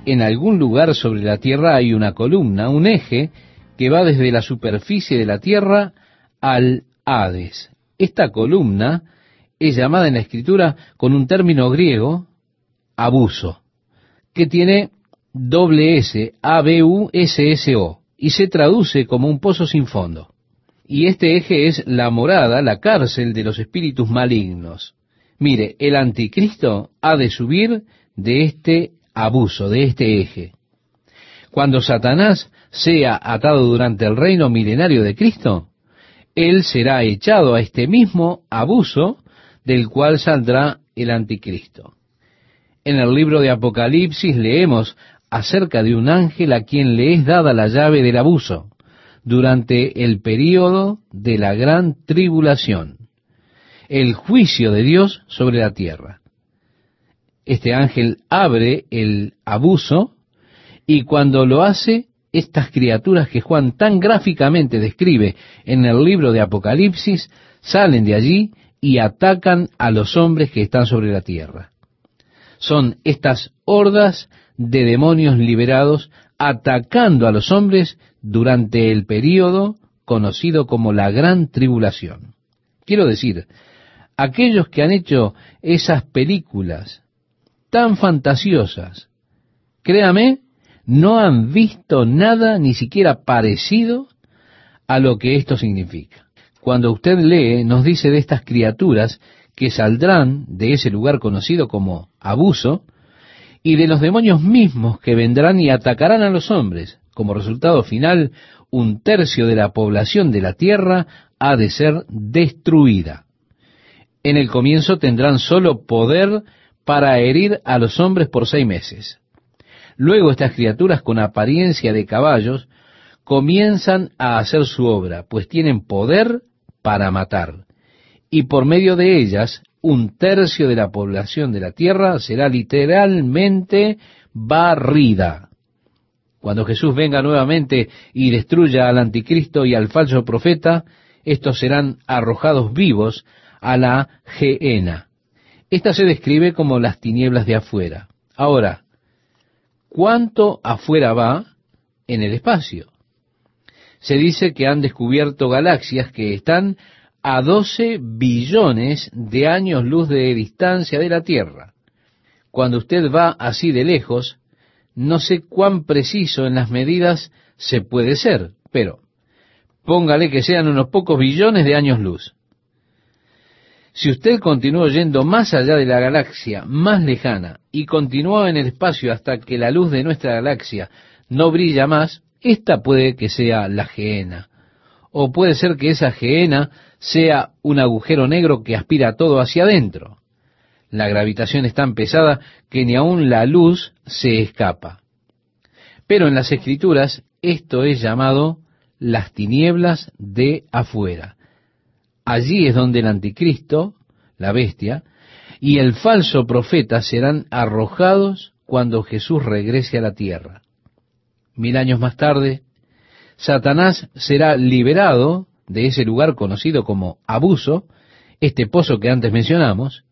en algún lugar sobre la Tierra hay una columna, un eje, que va desde la superficie de la Tierra al Hades. Esta columna es llamada en la Escritura con un término griego, abuso, que tiene doble S, A-B-U-S-S-O, y se traduce como un pozo sin fondo. Y este eje es la morada, la cárcel de los espíritus malignos. Mire, el anticristo ha de subir de este abuso, de este eje. Cuando Satanás sea atado durante el reino milenario de Cristo, él será echado a este mismo abuso del cual saldrá el anticristo. En el libro de Apocalipsis leemos acerca de un ángel a quien le es dada la llave del abuso durante el período de la gran tribulación, el juicio de Dios sobre la tierra. Este ángel abre el abuso y cuando lo hace, estas criaturas que Juan tan gráficamente describe en el libro de Apocalipsis salen de allí y atacan a los hombres que están sobre la tierra. Son estas hordas de demonios liberados atacando a los hombres durante el período conocido como la gran tribulación. Quiero decir, aquellos que han hecho esas películas tan fantasiosas, créame, no han visto nada ni siquiera parecido a lo que esto significa. Cuando usted lee, nos dice de estas criaturas que saldrán de ese lugar conocido como abuso, y de los demonios mismos que vendrán y atacarán a los hombres. Como resultado final, un tercio de la población de la tierra ha de ser destruida. En el comienzo tendrán solo poder para herir a los hombres por seis meses. Luego estas criaturas con apariencia de caballos comienzan a hacer su obra, pues tienen poder para matar. Y por medio de ellas un tercio de la población de la tierra será literalmente barrida. Cuando Jesús venga nuevamente y destruya al anticristo y al falso profeta, estos serán arrojados vivos a la geena. Esta se describe como las tinieblas de afuera. Ahora, ¿cuánto afuera va en el espacio? Se dice que han descubierto galaxias que están a 12 billones de años luz de distancia de la Tierra. Cuando usted va así de lejos, no sé cuán preciso en las medidas se puede ser, pero póngale que sean unos pocos billones de años luz. Si usted continuó yendo más allá de la galaxia más lejana y continuó en el espacio hasta que la luz de nuestra galaxia no brilla más, esta puede que sea la geena. O puede ser que esa geena sea un agujero negro que aspira todo hacia adentro. La gravitación es tan pesada que ni aun la luz se escapa. Pero en las escrituras esto es llamado las tinieblas de afuera. Allí es donde el anticristo, la bestia, y el falso profeta serán arrojados cuando Jesús regrese a la tierra. Mil años más tarde, Satanás será liberado de ese lugar conocido como abuso, este pozo que antes mencionamos,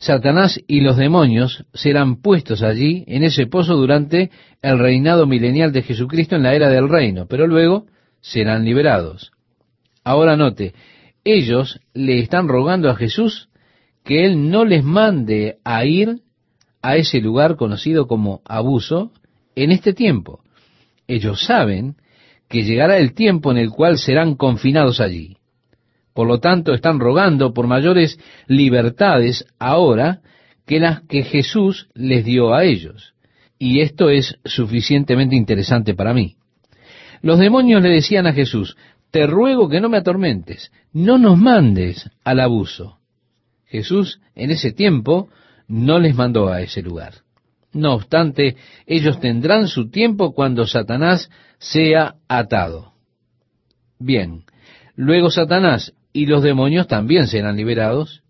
Satanás y los demonios serán puestos allí, en ese pozo, durante el reinado milenial de Jesucristo en la era del reino, pero luego serán liberados. Ahora note, ellos le están rogando a Jesús que Él no les mande a ir a ese lugar conocido como abuso en este tiempo. Ellos saben que llegará el tiempo en el cual serán confinados allí. Por lo tanto, están rogando por mayores libertades ahora que las que Jesús les dio a ellos. Y esto es suficientemente interesante para mí. Los demonios le decían a Jesús, te ruego que no me atormentes, no nos mandes al abuso. Jesús en ese tiempo no les mandó a ese lugar. No obstante, ellos tendrán su tiempo cuando Satanás sea atado. Bien, luego Satanás y los demonios también serán liberados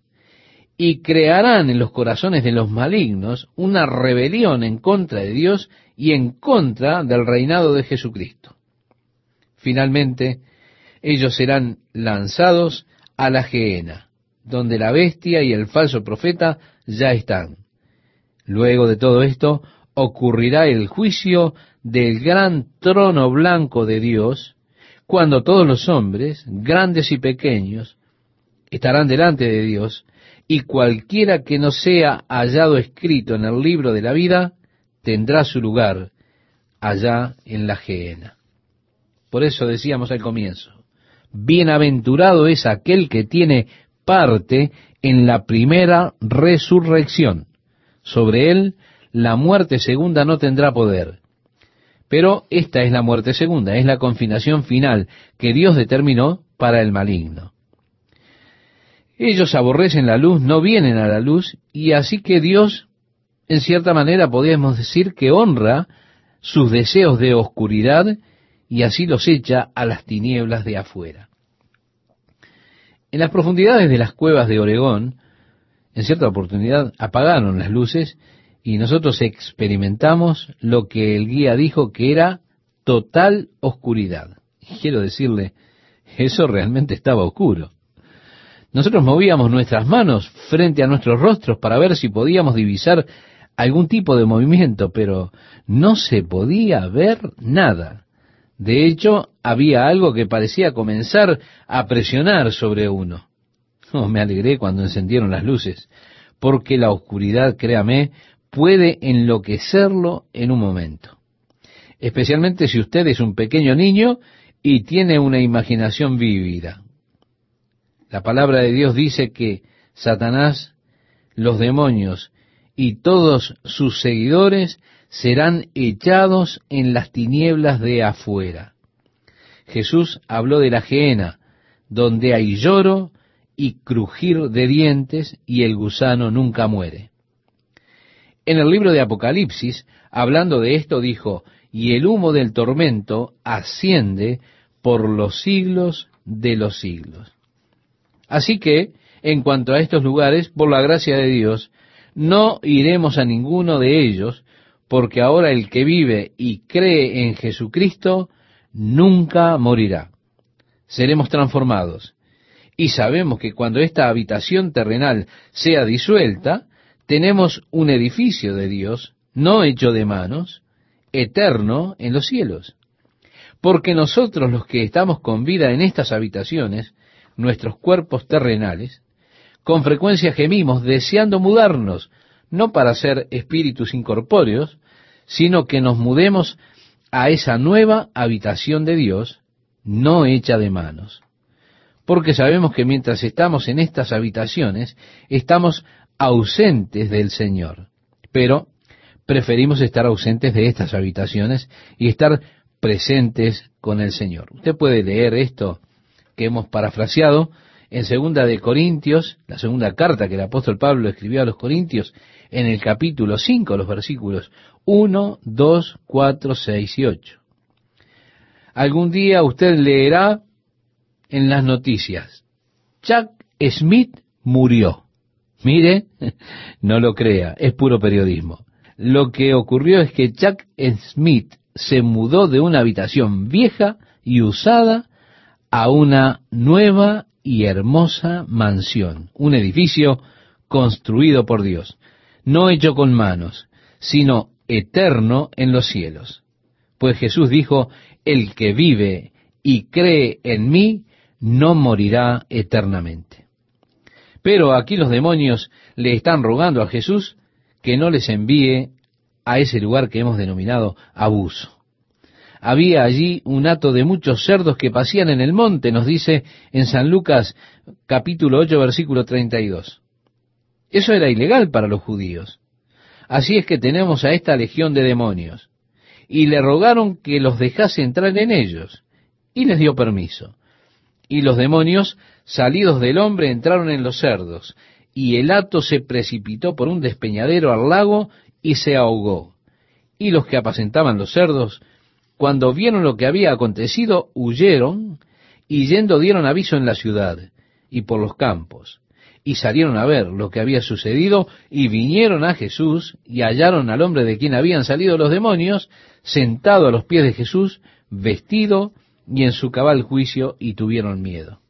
y crearán en los corazones de los malignos una rebelión en contra de Dios y en contra del reinado de Jesucristo. Finalmente, ellos serán lanzados a la gehenna, donde la bestia y el falso profeta ya están. Luego de todo esto ocurrirá el juicio del gran trono blanco de Dios, cuando todos los hombres, grandes y pequeños, estarán delante de Dios, y cualquiera que no sea hallado escrito en el libro de la vida, tendrá su lugar allá en la gehenna. Por eso decíamos al comienzo, bienaventurado es aquel que tiene parte en la primera resurrección. Sobre él la muerte segunda no tendrá poder. Pero esta es la muerte segunda, es la confinación final que Dios determinó para el maligno. Ellos aborrecen la luz, no vienen a la luz, y así que Dios, en cierta manera podríamos decir que honra sus deseos de oscuridad y así los echa a las tinieblas de afuera. En las profundidades de las cuevas de Oregón, en cierta oportunidad apagaron las luces y nosotros experimentamos lo que el guía dijo que era total oscuridad. quiero decirle, eso realmente estaba oscuro. Nosotros movíamos nuestras manos frente a nuestros rostros para ver si podíamos divisar algún tipo de movimiento, pero no se podía ver nada. De hecho, había algo que parecía comenzar a presionar sobre uno. Oh, me alegré cuando encendieron las luces, porque la oscuridad, créame, puede enloquecerlo en un momento. Especialmente si usted es un pequeño niño y tiene una imaginación vívida. La palabra de Dios dice que Satanás, los demonios y todos sus seguidores serán echados en las tinieblas de afuera. Jesús habló de la gehenna, donde hay lloro y crujir de dientes y el gusano nunca muere. En el libro de Apocalipsis, hablando de esto, dijo, y el humo del tormento asciende por los siglos de los siglos. Así que, en cuanto a estos lugares, por la gracia de Dios, no iremos a ninguno de ellos, porque ahora el que vive y cree en Jesucristo nunca morirá. Seremos transformados. Y sabemos que cuando esta habitación terrenal sea disuelta, tenemos un edificio de Dios, no hecho de manos, eterno en los cielos. Porque nosotros los que estamos con vida en estas habitaciones, nuestros cuerpos terrenales, con frecuencia gemimos deseando mudarnos, no para ser espíritus incorpóreos, sino que nos mudemos a esa nueva habitación de Dios, no hecha de manos. Porque sabemos que mientras estamos en estas habitaciones, estamos ausentes del Señor. Pero preferimos estar ausentes de estas habitaciones y estar presentes con el Señor. Usted puede leer esto que hemos parafraseado en segunda de Corintios, la segunda carta que el apóstol Pablo escribió a los Corintios, en el capítulo 5, los versículos 1, 2, 4, 6 y 8. Algún día usted leerá en las noticias, Chuck Smith murió. Mire, no lo crea, es puro periodismo. Lo que ocurrió es que Chuck Smith se mudó de una habitación vieja y usada a una nueva y hermosa mansión, un edificio construido por Dios, no hecho con manos, sino eterno en los cielos. Pues Jesús dijo, el que vive y cree en mí, no morirá eternamente. Pero aquí los demonios le están rogando a Jesús que no les envíe a ese lugar que hemos denominado abuso había allí un hato de muchos cerdos que pasían en el monte, nos dice en San Lucas capítulo 8 versículo 32. Eso era ilegal para los judíos. Así es que tenemos a esta legión de demonios. Y le rogaron que los dejase entrar en ellos. Y les dio permiso. Y los demonios, salidos del hombre, entraron en los cerdos. Y el hato se precipitó por un despeñadero al lago y se ahogó. Y los que apacentaban los cerdos, cuando vieron lo que había acontecido, huyeron y yendo dieron aviso en la ciudad y por los campos. Y salieron a ver lo que había sucedido y vinieron a Jesús y hallaron al hombre de quien habían salido los demonios sentado a los pies de Jesús, vestido y en su cabal juicio y tuvieron miedo.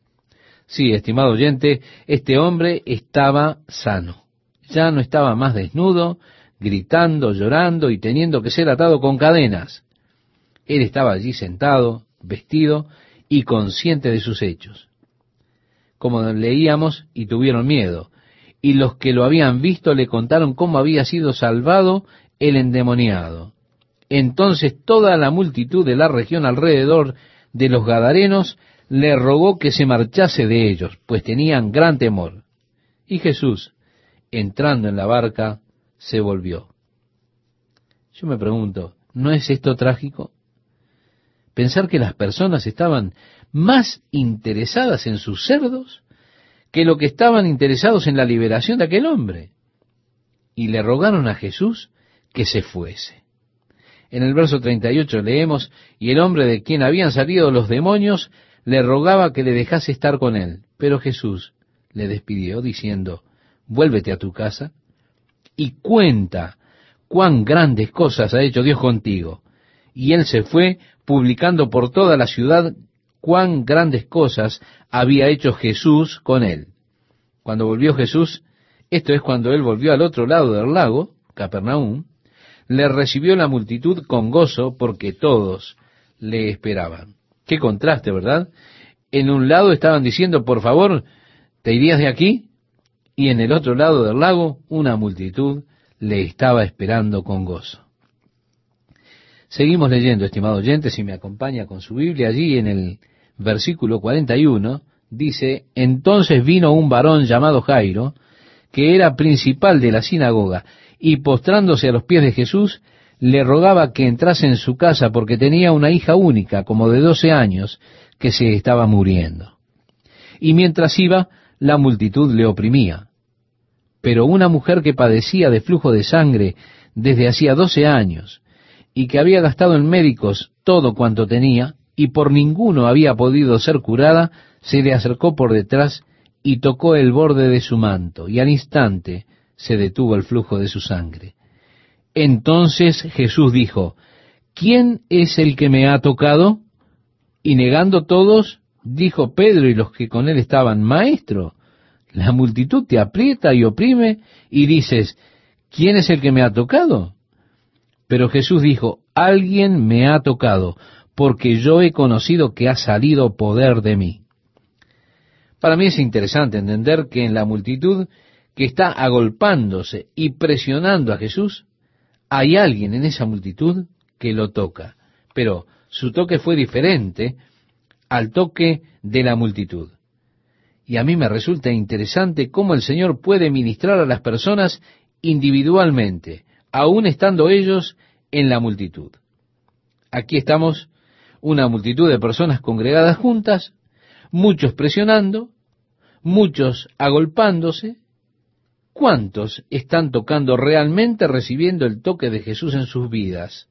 Sí, estimado oyente, este hombre estaba sano. Ya no estaba más desnudo, gritando, llorando y teniendo que ser atado con cadenas. Él estaba allí sentado, vestido y consciente de sus hechos. Como leíamos, y tuvieron miedo, y los que lo habían visto le contaron cómo había sido salvado el endemoniado. Entonces toda la multitud de la región alrededor de los Gadarenos le rogó que se marchase de ellos, pues tenían gran temor. Y Jesús, entrando en la barca, se volvió. Yo me pregunto, ¿no es esto trágico? Pensar que las personas estaban más interesadas en sus cerdos que lo que estaban interesados en la liberación de aquel hombre. Y le rogaron a Jesús que se fuese. En el verso 38 leemos, y el hombre de quien habían salido los demonios le rogaba que le dejase estar con él. Pero Jesús le despidió diciendo, vuélvete a tu casa y cuenta cuán grandes cosas ha hecho Dios contigo. Y él se fue publicando por toda la ciudad cuán grandes cosas había hecho Jesús con él. Cuando volvió Jesús, esto es cuando él volvió al otro lado del lago, Capernaum, le recibió la multitud con gozo porque todos le esperaban. Qué contraste, ¿verdad? En un lado estaban diciendo, por favor, ¿te irías de aquí? Y en el otro lado del lago, una multitud le estaba esperando con gozo. Seguimos leyendo, estimado oyente, si me acompaña con su Biblia, allí en el versículo 41, dice, entonces vino un varón llamado Jairo, que era principal de la sinagoga, y postrándose a los pies de Jesús, le rogaba que entrase en su casa porque tenía una hija única, como de doce años, que se estaba muriendo. Y mientras iba, la multitud le oprimía. Pero una mujer que padecía de flujo de sangre desde hacía doce años, y que había gastado en médicos todo cuanto tenía, y por ninguno había podido ser curada, se le acercó por detrás y tocó el borde de su manto, y al instante se detuvo el flujo de su sangre. Entonces Jesús dijo, ¿quién es el que me ha tocado? Y negando todos, dijo Pedro y los que con él estaban, Maestro, la multitud te aprieta y oprime y dices, ¿quién es el que me ha tocado? Pero Jesús dijo, alguien me ha tocado, porque yo he conocido que ha salido poder de mí. Para mí es interesante entender que en la multitud que está agolpándose y presionando a Jesús, hay alguien en esa multitud que lo toca. Pero su toque fue diferente al toque de la multitud. Y a mí me resulta interesante cómo el Señor puede ministrar a las personas individualmente, aun estando ellos en la multitud. Aquí estamos, una multitud de personas congregadas juntas, muchos presionando, muchos agolpándose. ¿Cuántos están tocando realmente recibiendo el toque de Jesús en sus vidas?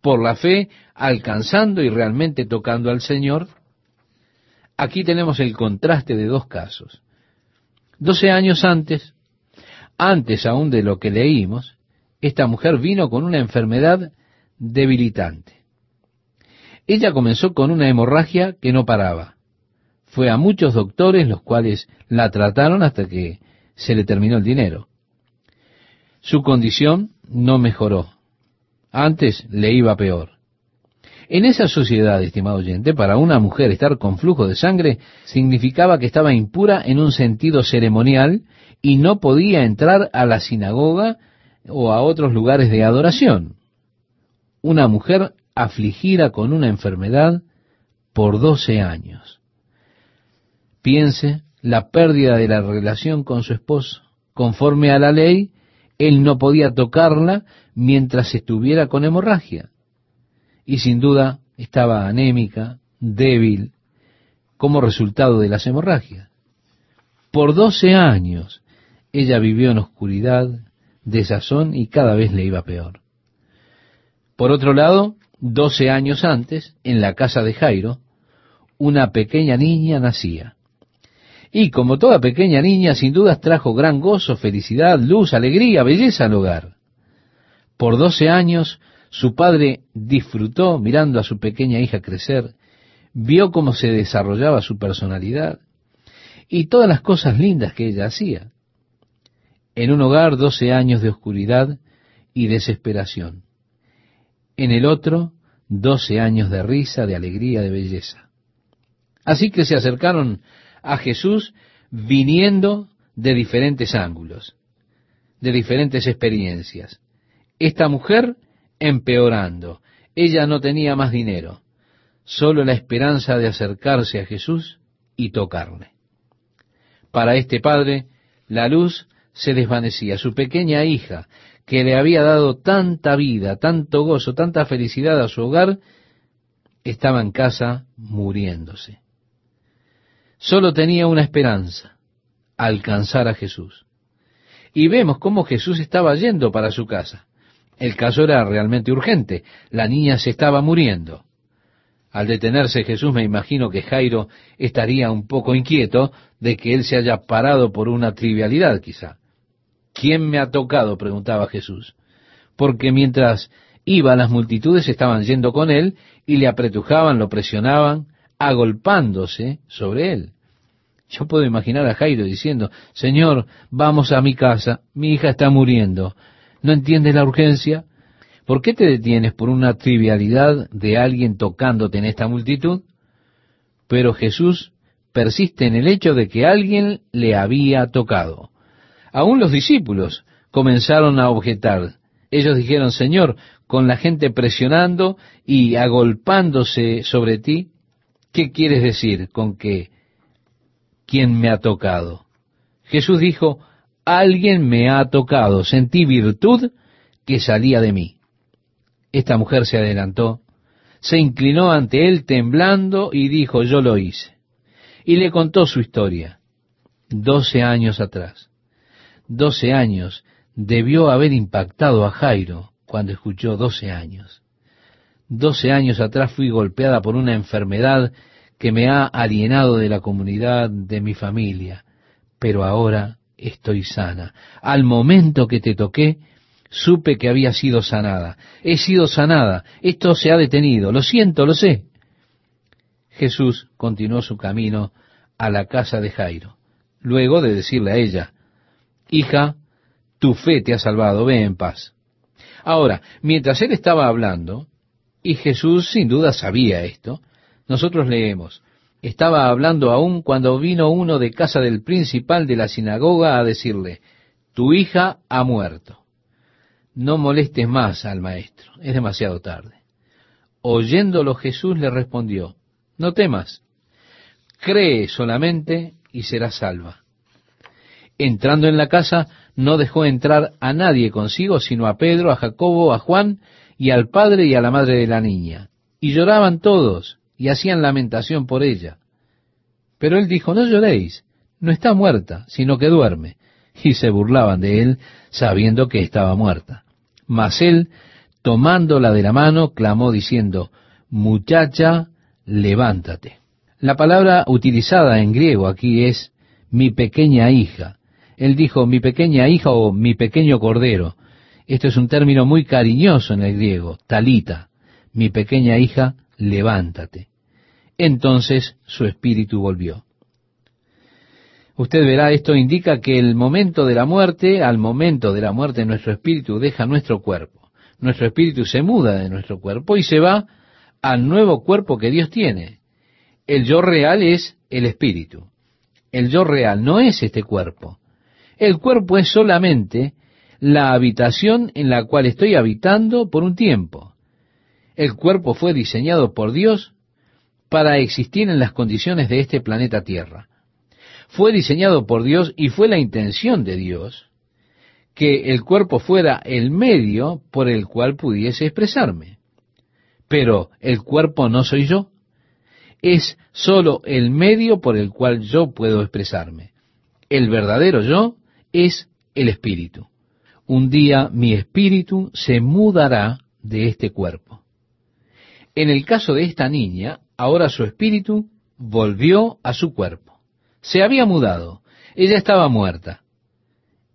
Por la fe, alcanzando y realmente tocando al Señor. Aquí tenemos el contraste de dos casos. Doce años antes, antes aún de lo que leímos, esta mujer vino con una enfermedad debilitante. Ella comenzó con una hemorragia que no paraba. Fue a muchos doctores los cuales la trataron hasta que se le terminó el dinero. Su condición no mejoró. Antes le iba peor. En esa sociedad, estimado oyente, para una mujer estar con flujo de sangre significaba que estaba impura en un sentido ceremonial y no podía entrar a la sinagoga o a otros lugares de adoración. Una mujer afligida con una enfermedad por doce años. Piense la pérdida de la relación con su esposo. Conforme a la ley, él no podía tocarla mientras estuviera con hemorragia. Y sin duda estaba anémica, débil, como resultado de las hemorragias. Por doce años ella vivió en oscuridad, desazón y cada vez le iba peor. Por otro lado, doce años antes, en la casa de Jairo, una pequeña niña nacía. Y como toda pequeña niña, sin dudas trajo gran gozo, felicidad, luz, alegría, belleza al hogar. Por doce años, su padre disfrutó mirando a su pequeña hija crecer, vio cómo se desarrollaba su personalidad y todas las cosas lindas que ella hacía. En un hogar doce años de oscuridad y desesperación. En el otro, doce años de risa, de alegría, de belleza. Así que se acercaron a Jesús viniendo de diferentes ángulos, de diferentes experiencias. Esta mujer empeorando. Ella no tenía más dinero, solo la esperanza de acercarse a Jesús y tocarle. Para este padre, la luz se desvanecía. Su pequeña hija, que le había dado tanta vida, tanto gozo, tanta felicidad a su hogar, estaba en casa muriéndose. Solo tenía una esperanza, alcanzar a Jesús. Y vemos cómo Jesús estaba yendo para su casa. El caso era realmente urgente. La niña se estaba muriendo. Al detenerse Jesús me imagino que Jairo estaría un poco inquieto de que él se haya parado por una trivialidad quizá. ¿Quién me ha tocado? preguntaba Jesús. Porque mientras iba las multitudes estaban yendo con él y le apretujaban, lo presionaban, agolpándose sobre él. Yo puedo imaginar a Jairo diciendo, Señor, vamos a mi casa, mi hija está muriendo. ¿No entiendes la urgencia? ¿Por qué te detienes por una trivialidad de alguien tocándote en esta multitud? Pero Jesús persiste en el hecho de que alguien le había tocado. Aún los discípulos comenzaron a objetar. Ellos dijeron, Señor, con la gente presionando y agolpándose sobre ti, ¿qué quieres decir con que quién me ha tocado? Jesús dijo, alguien me ha tocado, sentí virtud que salía de mí. Esta mujer se adelantó, se inclinó ante él temblando y dijo, yo lo hice. Y le contó su historia. Doce años atrás. Doce años debió haber impactado a Jairo cuando escuchó doce años. Doce años atrás fui golpeada por una enfermedad que me ha alienado de la comunidad, de mi familia, pero ahora estoy sana. Al momento que te toqué, supe que había sido sanada. He sido sanada. Esto se ha detenido. Lo siento, lo sé. Jesús continuó su camino a la casa de Jairo, luego de decirle a ella, Hija, tu fe te ha salvado, ve en paz. Ahora, mientras él estaba hablando, y Jesús sin duda sabía esto, nosotros leemos, estaba hablando aún cuando vino uno de casa del principal de la sinagoga a decirle, tu hija ha muerto. No molestes más al maestro, es demasiado tarde. Oyéndolo Jesús le respondió, no temas, cree solamente y serás salva. Entrando en la casa, no dejó entrar a nadie consigo, sino a Pedro, a Jacobo, a Juan y al padre y a la madre de la niña. Y lloraban todos y hacían lamentación por ella. Pero él dijo, no lloréis, no está muerta, sino que duerme. Y se burlaban de él, sabiendo que estaba muerta. Mas él, tomándola de la mano, clamó diciendo, muchacha, levántate. La palabra utilizada en griego aquí es mi pequeña hija. Él dijo mi pequeña hija o mi pequeño cordero. Esto es un término muy cariñoso en el griego, talita. Mi pequeña hija, levántate. Entonces su espíritu volvió. Usted verá, esto indica que el momento de la muerte, al momento de la muerte nuestro espíritu deja nuestro cuerpo. Nuestro espíritu se muda de nuestro cuerpo y se va al nuevo cuerpo que Dios tiene. El yo real es el espíritu. El yo real no es este cuerpo. El cuerpo es solamente la habitación en la cual estoy habitando por un tiempo. El cuerpo fue diseñado por Dios para existir en las condiciones de este planeta Tierra. Fue diseñado por Dios y fue la intención de Dios que el cuerpo fuera el medio por el cual pudiese expresarme. Pero el cuerpo no soy yo. Es sólo el medio por el cual yo puedo expresarme. El verdadero yo es el espíritu. Un día mi espíritu se mudará de este cuerpo. En el caso de esta niña, ahora su espíritu volvió a su cuerpo. Se había mudado. Ella estaba muerta.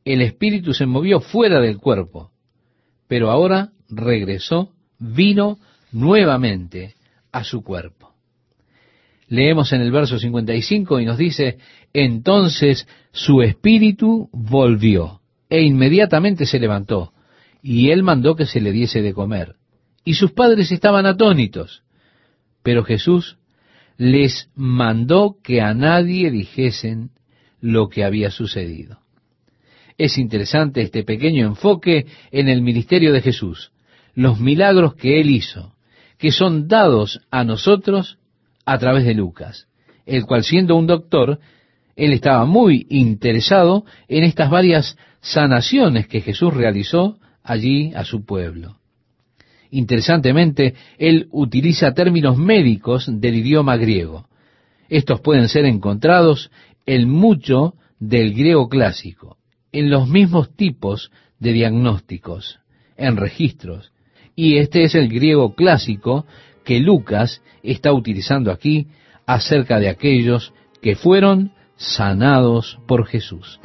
El espíritu se movió fuera del cuerpo, pero ahora regresó, vino nuevamente a su cuerpo. Leemos en el verso 55 y nos dice, entonces su espíritu volvió e inmediatamente se levantó y él mandó que se le diese de comer. Y sus padres estaban atónitos, pero Jesús les mandó que a nadie dijesen lo que había sucedido. Es interesante este pequeño enfoque en el ministerio de Jesús, los milagros que él hizo, que son dados a nosotros a través de Lucas, el cual siendo un doctor, él estaba muy interesado en estas varias sanaciones que Jesús realizó allí a su pueblo. Interesantemente, él utiliza términos médicos del idioma griego. Estos pueden ser encontrados en mucho del griego clásico, en los mismos tipos de diagnósticos, en registros. Y este es el griego clásico que Lucas está utilizando aquí acerca de aquellos que fueron sanados por Jesús.